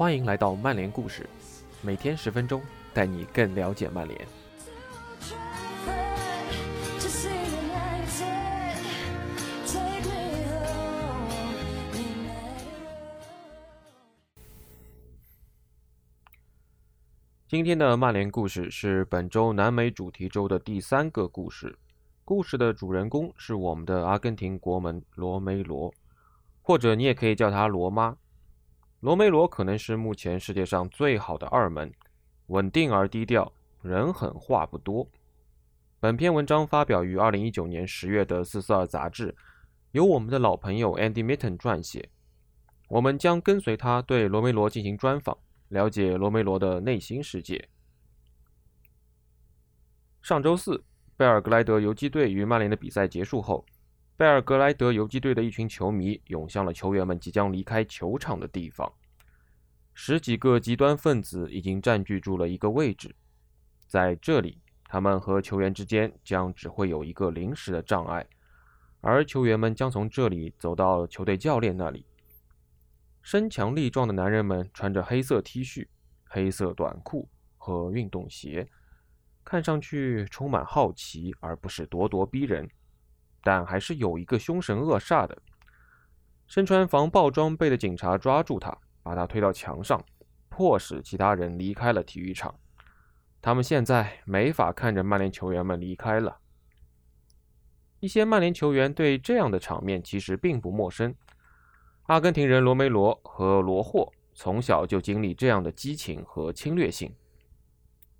欢迎来到曼联故事，每天十分钟，带你更了解曼联。今天的曼联故事是本周南美主题周的第三个故事。故事的主人公是我们的阿根廷国门罗梅罗，或者你也可以叫他罗妈。罗梅罗可能是目前世界上最好的二门，稳定而低调，人狠话不多。本篇文章发表于二零一九年十月的《四四二》杂志，由我们的老朋友 Andy Mitten 撰写。我们将跟随他对罗梅罗进行专访。了解罗梅罗的内心世界。上周四，贝尔格莱德游击队与曼联的比赛结束后，贝尔格莱德游击队的一群球迷涌向了球员们即将离开球场的地方。十几个极端分子已经占据住了一个位置，在这里，他们和球员之间将只会有一个临时的障碍，而球员们将从这里走到球队教练那里。身强力壮的男人们穿着黑色 T 恤、黑色短裤和运动鞋，看上去充满好奇，而不是咄咄逼人。但还是有一个凶神恶煞的，身穿防爆装备的警察抓住他，把他推到墙上，迫使其他人离开了体育场。他们现在没法看着曼联球员们离开了。一些曼联球员对这样的场面其实并不陌生。阿根廷人罗梅罗和罗霍从小就经历这样的激情和侵略性。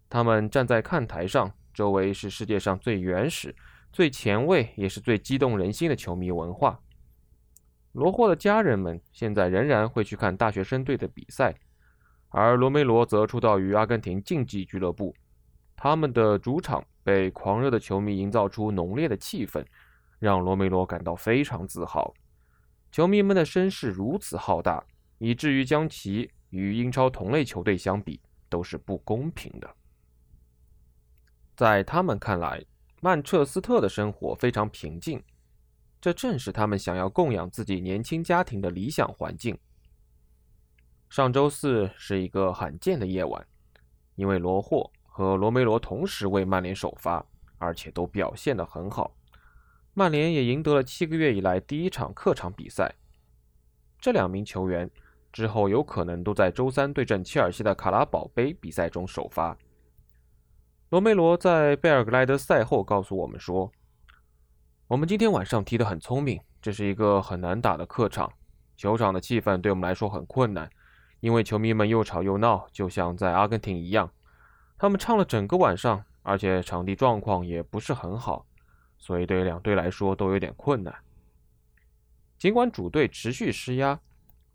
他们站在看台上，周围是世界上最原始、最前卫，也是最激动人心的球迷文化。罗霍的家人们现在仍然会去看大学生队的比赛，而罗梅罗则出道于阿根廷竞技俱乐部。他们的主场被狂热的球迷营造出浓烈的气氛，让罗梅罗感到非常自豪。球迷们的声势如此浩大，以至于将其与英超同类球队相比都是不公平的。在他们看来，曼彻斯特的生活非常平静，这正是他们想要供养自己年轻家庭的理想环境。上周四是一个罕见的夜晚，因为罗霍和罗梅罗同时为曼联首发，而且都表现得很好。曼联也赢得了七个月以来第一场客场比赛。这两名球员之后有可能都在周三对阵切尔西的卡拉宝杯比赛中首发。罗梅罗在贝尔格莱德赛后告诉我们说：“我们今天晚上踢得很聪明，这是一个很难打的客场，球场的气氛对我们来说很困难，因为球迷们又吵又闹，就像在阿根廷一样。他们唱了整个晚上，而且场地状况也不是很好。”所以，对两队来说都有点困难。尽管主队持续施压，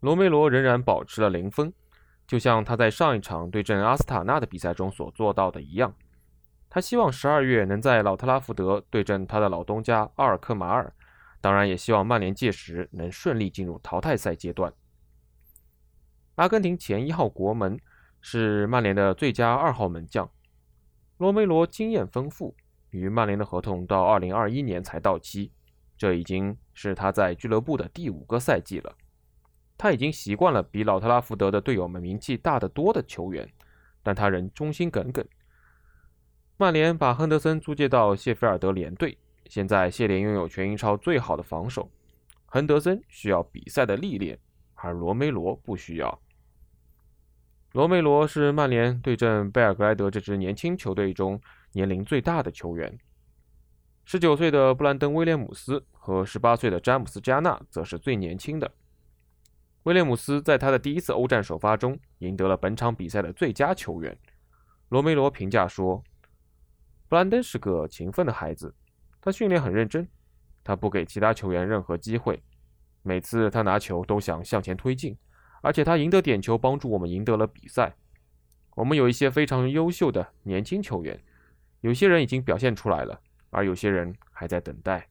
罗梅罗仍然保持了零分，就像他在上一场对阵阿斯塔纳的比赛中所做到的一样。他希望十二月能在老特拉福德对阵他的老东家阿尔克马尔，当然也希望曼联届时能顺利进入淘汰赛阶段。阿根廷前一号国门是曼联的最佳二号门将，罗梅罗经验丰富。与曼联的合同到二零二一年才到期，这已经是他在俱乐部的第五个赛季了。他已经习惯了比老特拉福德的队友们名气大得多的球员，但他仍忠心耿耿。曼联把亨德森租借到谢菲尔德联队，现在谢联拥有全英超最好的防守。亨德森需要比赛的历练，而罗梅罗不需要。罗梅罗是曼联对阵贝尔格莱德这支年轻球队中。年龄最大的球员，十九岁的布兰登·威廉姆斯和十八岁的詹姆斯·加纳则是最年轻的。威廉姆斯在他的第一次欧战首发中赢得了本场比赛的最佳球员。罗梅罗评价说：“布兰登是个勤奋的孩子，他训练很认真，他不给其他球员任何机会。每次他拿球都想向前推进，而且他赢得点球，帮助我们赢得了比赛。我们有一些非常优秀的年轻球员。”有些人已经表现出来了，而有些人还在等待。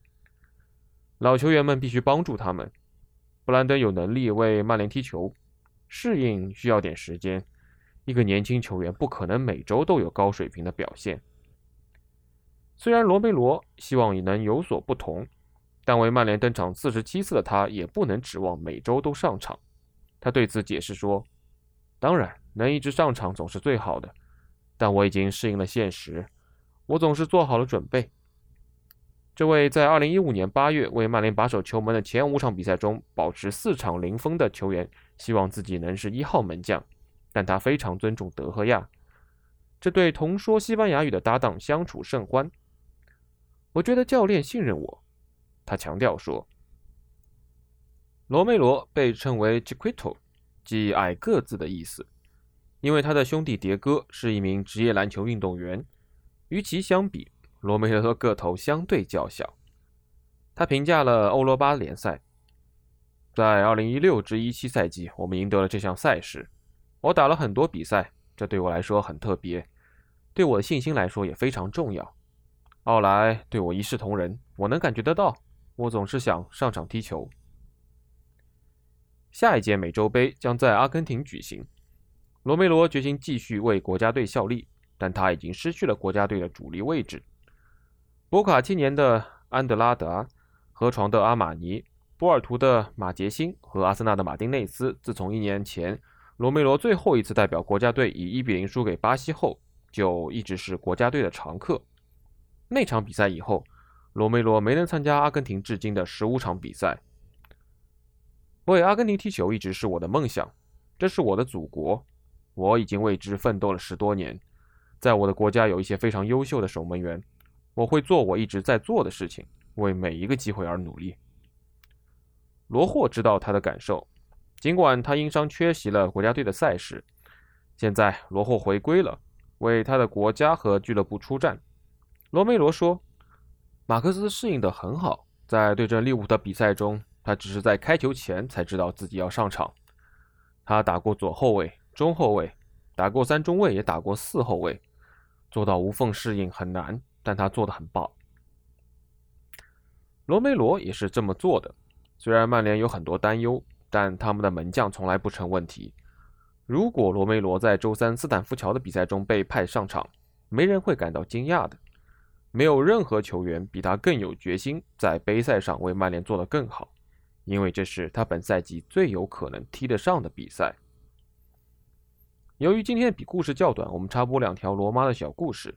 老球员们必须帮助他们。布兰登有能力为曼联踢球，适应需要点时间。一个年轻球员不可能每周都有高水平的表现。虽然罗梅罗希望也能有所不同，但为曼联登场四十七次的他也不能指望每周都上场。他对此解释说：“当然，能一直上场总是最好的，但我已经适应了现实，我总是做好了准备。这位在2015年8月为曼联把守球门的前五场比赛中保持四场零封的球员，希望自己能是一号门将，但他非常尊重德赫亚。这对同说西班牙语的搭档相处甚欢。我觉得教练信任我，他强调说。罗梅罗被称为 Chiquito，即矮个子的意思，因为他的兄弟迭戈是一名职业篮球运动员。与其相比，罗梅罗个头相对较小。他评价了欧罗巴联赛，在2016至17赛季，我们赢得了这项赛事。我打了很多比赛，这对我来说很特别，对我的信心来说也非常重要。奥莱对我一视同仁，我能感觉得到。我总是想上场踢球。下一届美洲杯将在阿根廷举行，罗梅罗决心继续为国家队效力，但他已经失去了国家队的主力位置。博卡青年的安德拉德、河床的阿马尼、波尔图的马杰辛和阿森纳的马丁内斯，自从一年前罗梅罗最后一次代表国家队以一比零输给巴西后，就一直是国家队的常客。那场比赛以后，罗梅罗没能参加阿根廷至今的十五场比赛。为阿根廷踢球一直是我的梦想，这是我的祖国，我已经为之奋斗了十多年。在我的国家有一些非常优秀的守门员。我会做我一直在做的事情，为每一个机会而努力。罗霍知道他的感受，尽管他因伤缺席了国家队的赛事。现在罗霍回归了，为他的国家和俱乐部出战。罗梅罗说：“马克思适应得很好，在对阵利物浦的比赛中，他只是在开球前才知道自己要上场。他打过左后卫、中后卫，打过三中卫，也打过四后卫，做到无缝适应很难。”但他做的很棒，罗梅罗也是这么做的。虽然曼联有很多担忧，但他们的门将从来不成问题。如果罗梅罗在周三斯坦福桥的比赛中被派上场，没人会感到惊讶的。没有任何球员比他更有决心在杯赛上为曼联做得更好，因为这是他本赛季最有可能踢得上的比赛。由于今天的比故事较短，我们插播两条罗妈的小故事。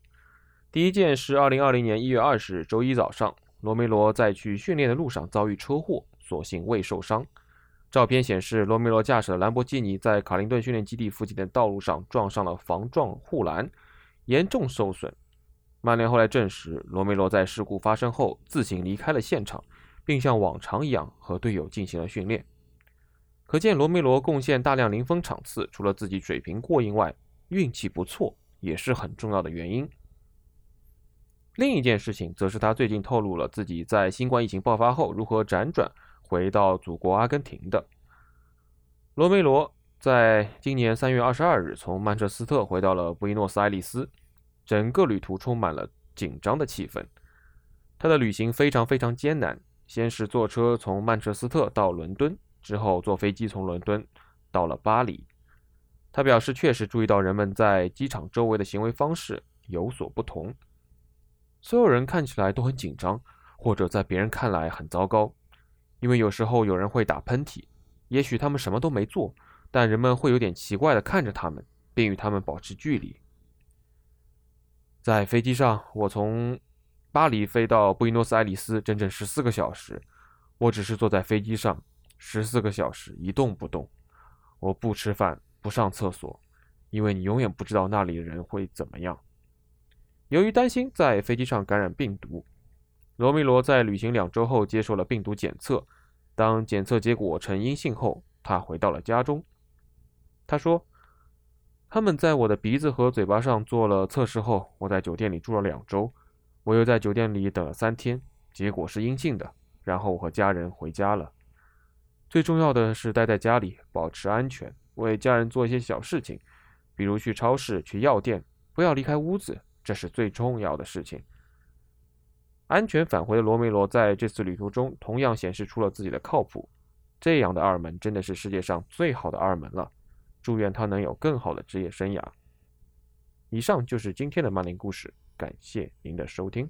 第一件是2020年1月20日周一早上，罗梅罗在去训练的路上遭遇车祸，所幸未受伤。照片显示，罗梅罗驾驶的兰博基尼在卡林顿训练基地附近的道路上撞上了防撞护栏，严重受损。曼联后来证实，罗梅罗在事故发生后自行离开了现场，并像往常一样和队友进行了训练。可见，罗梅罗贡献大量零封场次，除了自己水平过硬外，运气不错也是很重要的原因。另一件事情，则是他最近透露了自己在新冠疫情爆发后如何辗转回到祖国阿根廷的。罗梅罗在今年三月二十二日从曼彻斯特回到了布宜诺斯艾利斯，整个旅途充满了紧张的气氛。他的旅行非常非常艰难，先是坐车从曼彻斯特到伦敦，之后坐飞机从伦敦到了巴黎。他表示，确实注意到人们在机场周围的行为方式有所不同。所有人看起来都很紧张，或者在别人看来很糟糕，因为有时候有人会打喷嚏。也许他们什么都没做，但人们会有点奇怪地看着他们，并与他们保持距离。在飞机上，我从巴黎飞到布宜诺斯艾利斯，整整十四个小时。我只是坐在飞机上，十四个小时一动不动。我不吃饭，不上厕所，因为你永远不知道那里的人会怎么样。由于担心在飞机上感染病毒，罗梅罗在旅行两周后接受了病毒检测。当检测结果呈阴性后，他回到了家中。他说：“他们在我的鼻子和嘴巴上做了测试后，我在酒店里住了两周。我又在酒店里等了三天，结果是阴性的。然后我和家人回家了。最重要的是待在家里，保持安全，为家人做一些小事情，比如去超市、去药店，不要离开屋子。”这是最重要的事情。安全返回的罗梅罗在这次旅途中同样显示出了自己的靠谱。这样的二门真的是世界上最好的二门了。祝愿他能有更好的职业生涯。以上就是今天的曼联故事，感谢您的收听。